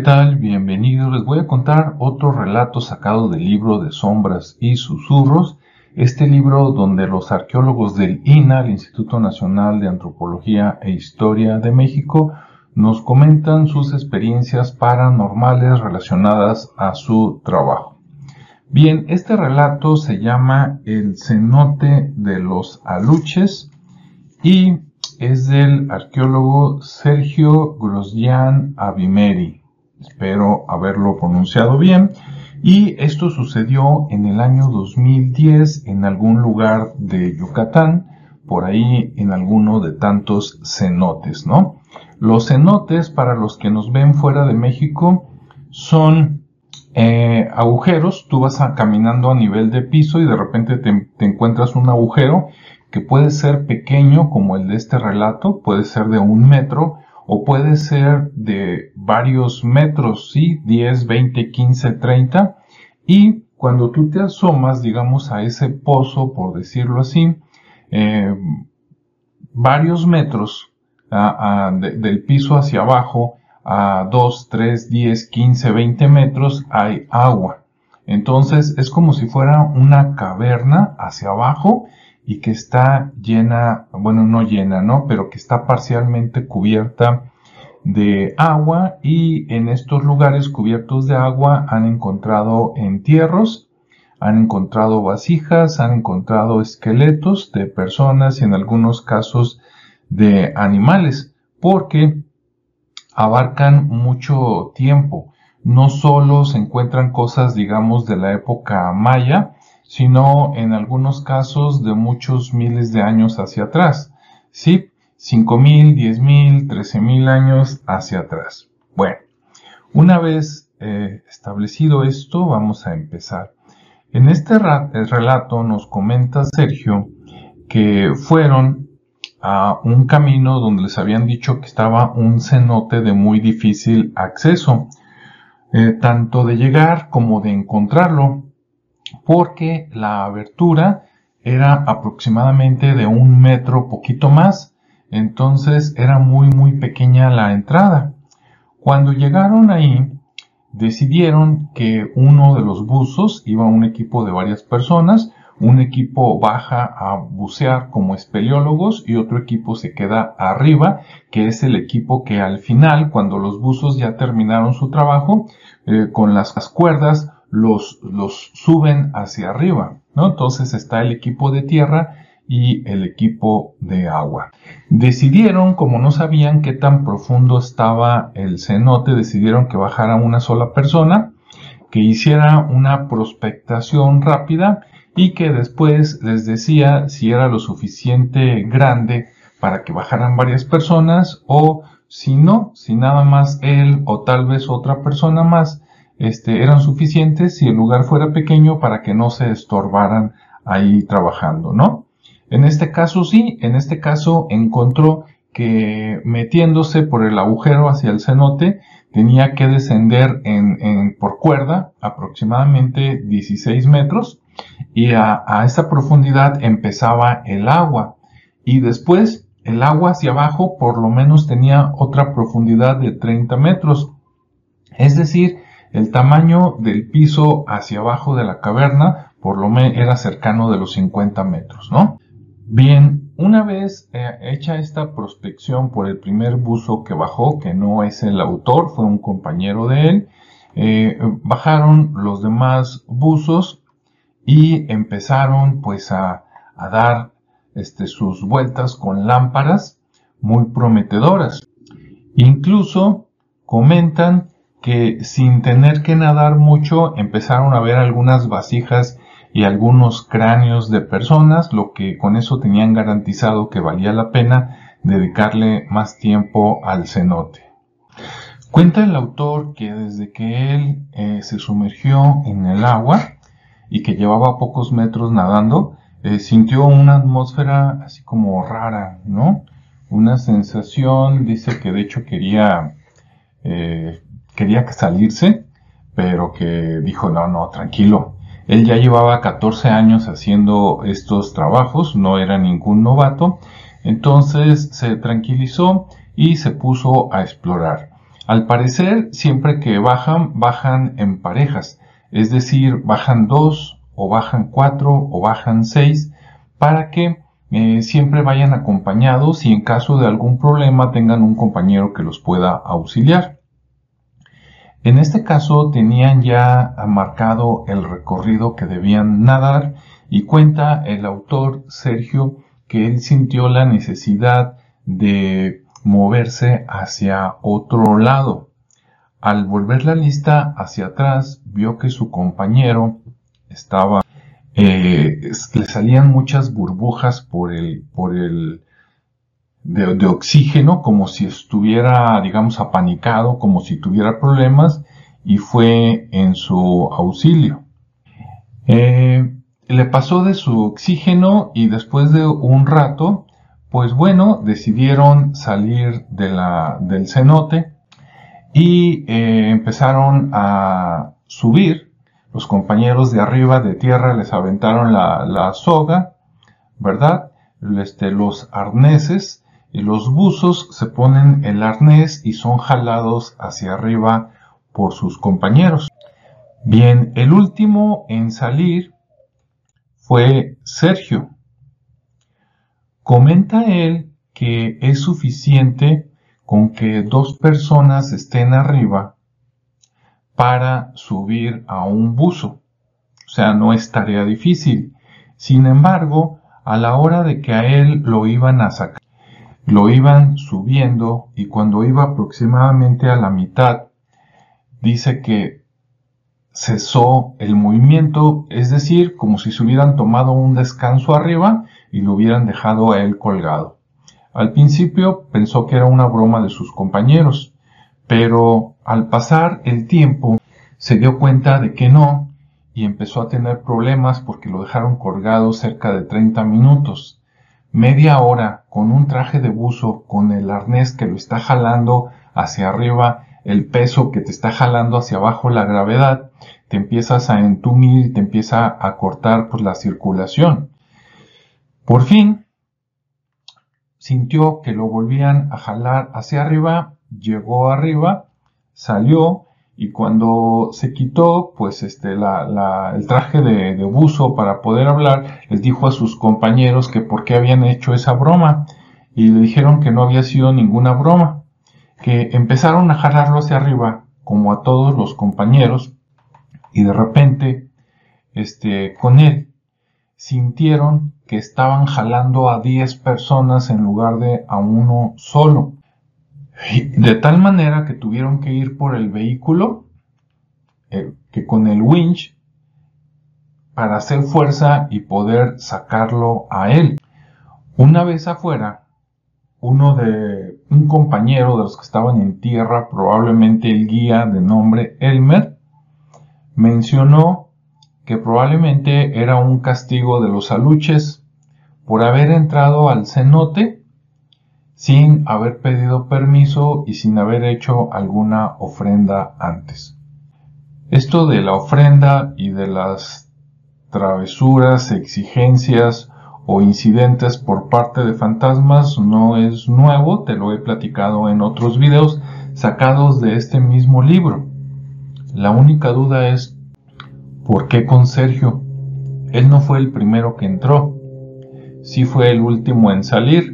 ¿qué tal? Bienvenidos. Les voy a contar otro relato sacado del libro de Sombras y Susurros. Este libro donde los arqueólogos del INA, el Instituto Nacional de Antropología e Historia de México, nos comentan sus experiencias paranormales relacionadas a su trabajo. Bien, este relato se llama El cenote de los aluches y es del arqueólogo Sergio Grosjean Avimeri. Espero haberlo pronunciado bien. Y esto sucedió en el año 2010 en algún lugar de Yucatán, por ahí en alguno de tantos cenotes, ¿no? Los cenotes, para los que nos ven fuera de México, son eh, agujeros. Tú vas caminando a nivel de piso y de repente te encuentras un agujero que puede ser pequeño como el de este relato, puede ser de un metro o puede ser de varios metros, ¿sí? 10, 20, 15, 30. Y cuando tú te asomas, digamos, a ese pozo, por decirlo así, eh, varios metros del piso hacia abajo, a 2, 3, 10, 15, 20 metros, hay agua. Entonces es como si fuera una caverna hacia abajo y que está llena, bueno, no llena, ¿no? Pero que está parcialmente cubierta de agua y en estos lugares cubiertos de agua han encontrado entierros, han encontrado vasijas, han encontrado esqueletos de personas y en algunos casos de animales, porque abarcan mucho tiempo. No solo se encuentran cosas, digamos, de la época maya, sino en algunos casos de muchos miles de años hacia atrás. ¿Sí? 5.000, 10.000, 13.000 años hacia atrás. Bueno, una vez eh, establecido esto, vamos a empezar. En este relato nos comenta Sergio que fueron a un camino donde les habían dicho que estaba un cenote de muy difícil acceso, eh, tanto de llegar como de encontrarlo porque la abertura era aproximadamente de un metro poquito más, entonces era muy muy pequeña la entrada. Cuando llegaron ahí, decidieron que uno de los buzos iba un equipo de varias personas, un equipo baja a bucear como espeleólogos y otro equipo se queda arriba, que es el equipo que al final, cuando los buzos ya terminaron su trabajo, eh, con las cuerdas los, los suben hacia arriba, ¿no? Entonces está el equipo de tierra y el equipo de agua. Decidieron, como no sabían qué tan profundo estaba el cenote, decidieron que bajara una sola persona, que hiciera una prospectación rápida y que después les decía si era lo suficiente grande para que bajaran varias personas o si no, si nada más él o tal vez otra persona más este, eran suficientes si el lugar fuera pequeño para que no se estorbaran ahí trabajando, ¿no? En este caso sí, en este caso encontró que metiéndose por el agujero hacia el cenote tenía que descender en, por cuerda aproximadamente 16 metros y a, a esa profundidad empezaba el agua y después el agua hacia abajo por lo menos tenía otra profundidad de 30 metros. Es decir, el tamaño del piso hacia abajo de la caverna por lo menos era cercano de los 50 metros, ¿no? Bien, una vez eh, hecha esta prospección por el primer buzo que bajó, que no es el autor, fue un compañero de él, eh, bajaron los demás buzos y empezaron pues a, dar este, sus vueltas con lámparas muy prometedoras. Incluso comentan que sin tener que nadar mucho empezaron a ver algunas vasijas y algunos cráneos de personas, lo que con eso tenían garantizado que valía la pena dedicarle más tiempo al cenote. Cuenta el autor que desde que él eh, se sumergió en el agua y que llevaba pocos metros nadando, eh, sintió una atmósfera así como rara, ¿no? Una sensación, dice que de hecho quería eh, quería salirse, pero que dijo, no, no, tranquilo. Él ya llevaba 14 años haciendo estos trabajos, no era ningún novato, entonces se tranquilizó y se puso a explorar. Al parecer, siempre que bajan, bajan en parejas, es decir, bajan dos o bajan cuatro o bajan seis para que eh, siempre vayan acompañados y en caso de algún problema tengan un compañero que los pueda auxiliar. En este caso tenían ya marcado el recorrido que debían nadar y cuenta el autor Sergio que él sintió la necesidad de moverse hacia otro lado. Al volver la lista hacia atrás, vio que su compañero estaba, eh, le salían muchas burbujas por el, por el, de, oxígeno, como si estuviera, digamos, apanicado, como si tuviera problemas, y fue en su auxilio. Eh, le pasó de su oxígeno y después de un rato pues bueno, decidieron salir de la, del cenote y eh, empezaron a subir. Los compañeros de arriba de tierra les aventaron la, la soga, ¿verdad? Este, los arneses y los buzos se ponen el arnés y son jalados hacia arriba por sus compañeros. Bien, el último en salir fue Sergio. Comenta él que es suficiente con que dos personas estén arriba para subir a un buzo. O sea, no es tarea difícil. Sin embargo, a la hora de que a él lo iban a sacar, lo iban subiendo y cuando iba aproximadamente a la mitad, dice que cesó el movimiento, es decir, como si se hubieran tomado un descanso arriba y lo hubieran dejado a él colgado. Al principio pensó que era una broma de sus compañeros, pero al pasar el tiempo se dio cuenta de que no y empezó a tener problemas porque lo dejaron colgado cerca de 30 minutos. Media hora con un traje de buzo con el arnés que lo está jalando hacia arriba, el peso que te está jalando hacia abajo, la gravedad, te empiezas a entumir y te empieza a cortar pues, la circulación. Por fin, sintió que lo volvían a jalar hacia arriba, llegó arriba, salió y cuando se quitó pues este el traje de, de, buzo para poder hablar les dijo a sus compañeros que por qué habían hecho esa broma y le dijeron que no había sido ninguna broma que empezaron a jalarlo hacia arriba como a todos los compañeros y de repente este con él sintieron que estaban jalando a 10 personas en lugar de a uno solo. De tal manera que tuvieron que ir por el vehículo, eh, que con el winch, para hacer fuerza y poder sacarlo a él. Una vez afuera, uno de un compañero de los que estaban en tierra, probablemente el guía de nombre Elmer, mencionó que probablemente era un castigo de los aluches por haber entrado al cenote sin haber pedido permiso y sin haber hecho alguna ofrenda antes. Esto de la ofrenda y de las travesuras, exigencias o incidentes por parte de fantasmas no es nuevo, te lo he platicado en otros videos sacados de este mismo libro. La única duda es ¿Por qué con Sergio? Él no fue el primero que entró, sí fue el último en salir.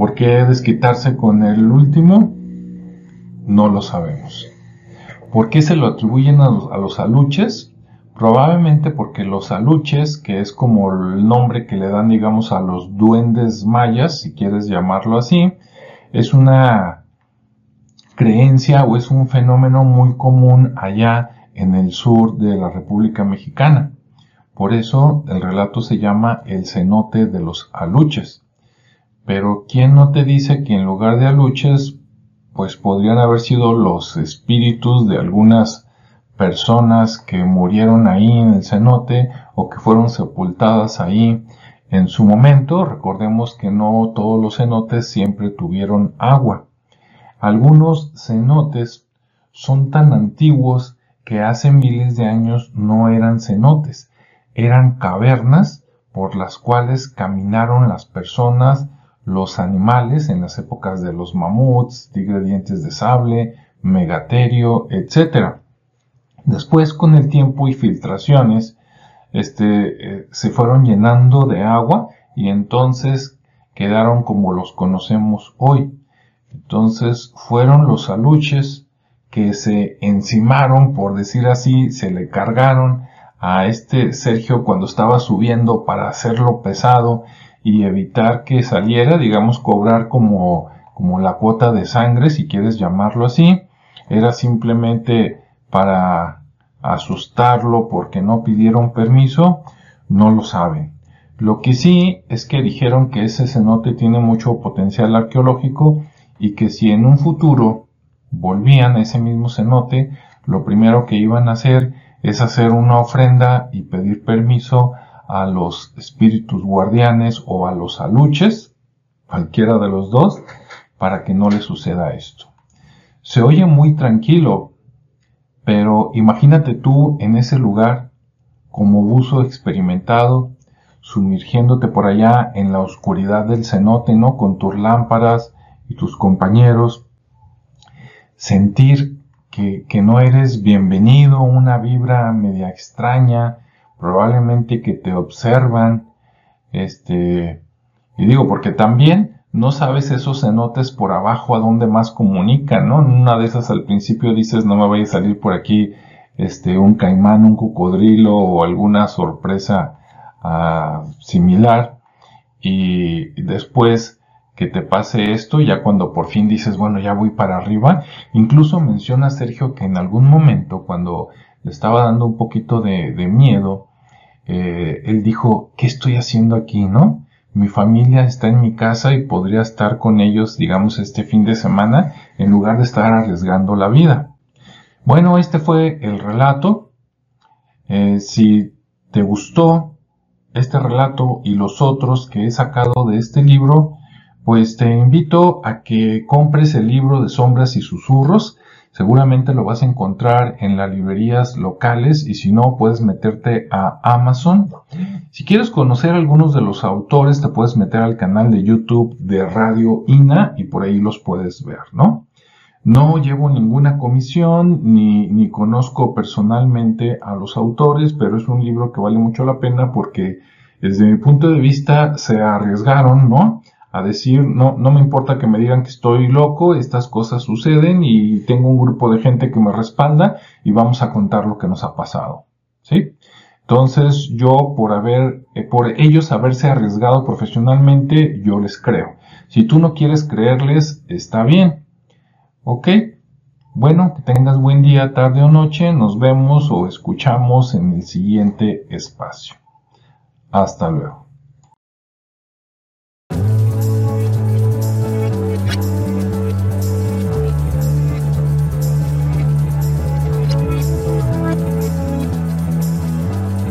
¿Por qué desquitarse con el último? No lo sabemos. ¿Por qué se lo atribuyen a los, aluches? Probablemente porque los aluches, que es como el nombre que le dan, digamos, a los duendes mayas, si quieres llamarlo así, es una creencia o es un fenómeno muy común allá en el sur de la República Mexicana. Por eso el relato se llama El cenote de los aluches. Pero ¿quién no te dice que en lugar de aluches, pues podrían haber sido los espíritus de algunas personas que murieron ahí en el cenote o que fueron sepultadas ahí en su momento? Recordemos que no todos los cenotes siempre tuvieron agua. Algunos cenotes son tan antiguos que hace miles de años no eran cenotes, eran cavernas por las cuales caminaron las personas, los animales en las épocas de los mamuts, tigre dientes de sable, megaterio, etc. Después, con el tiempo y filtraciones, este, eh, se fueron llenando de agua y entonces quedaron como los conocemos hoy. Entonces fueron los aluches que se encimaron, por decir así, se le cargaron a este Sergio cuando estaba subiendo para hacerlo pesado y evitar que saliera, digamos, cobrar como, como la cuota de sangre, si quieres llamarlo así. Era simplemente para asustarlo porque no pidieron permiso, no lo saben. Lo que sí es que dijeron que ese cenote tiene mucho potencial arqueológico y que si en un futuro volvían a ese mismo cenote, lo primero que iban a hacer es hacer una ofrenda y pedir permiso a los espíritus guardianes o a los aluches, cualquiera de los dos, para que no le suceda esto. Se oye muy tranquilo, pero imagínate tú en ese lugar como buzo experimentado, sumergiéndote por allá en la oscuridad del cenote, ¿no? Con tus lámparas y tus compañeros, sentir que, que no eres bienvenido, una vibra media extraña, probablemente que te observan, este, y digo, porque también no sabes esos cenotes por abajo a dónde más comunican, ¿no? En una de esas al principio dices, no me vaya a salir por aquí, este, un caimán, un cocodrilo o alguna sorpresa uh, similar, y después que te pase esto, ya cuando por fin dices, bueno, ya voy para arriba, incluso menciona Sergio que en algún momento, cuando le estaba dando un poquito de miedo, eh, él dijo, ¿qué estoy haciendo aquí, no? Mi familia está en mi casa y podría estar con ellos, digamos, este fin de semana, en lugar de estar arriesgando la vida. Bueno, este fue el relato. Eh, si te gustó este relato y los otros que he sacado de este libro, pues te invito a que compres el libro de sombras y susurros Seguramente lo vas a encontrar en las librerías locales y si no, puedes meterte a Amazon. Si quieres conocer algunos de los autores, te puedes meter al canal de YouTube de Radio INA y por ahí los puedes ver, ¿no? No llevo ninguna comisión ni, ni conozco personalmente a los autores, pero es un libro que vale mucho la pena porque desde mi punto de vista se arriesgaron, ¿no? A decir, no, no me importa que me digan que estoy loco, estas cosas suceden y tengo un grupo de gente que me respalda y vamos a contar lo que nos ha pasado. ¿Sí? Entonces, yo por haber, eh, por ellos haberse arriesgado profesionalmente, yo les creo. Si tú no quieres creerles, está bien. ¿Ok? Bueno, que tengas buen día, tarde o noche. Nos vemos o escuchamos en el siguiente espacio. Hasta luego.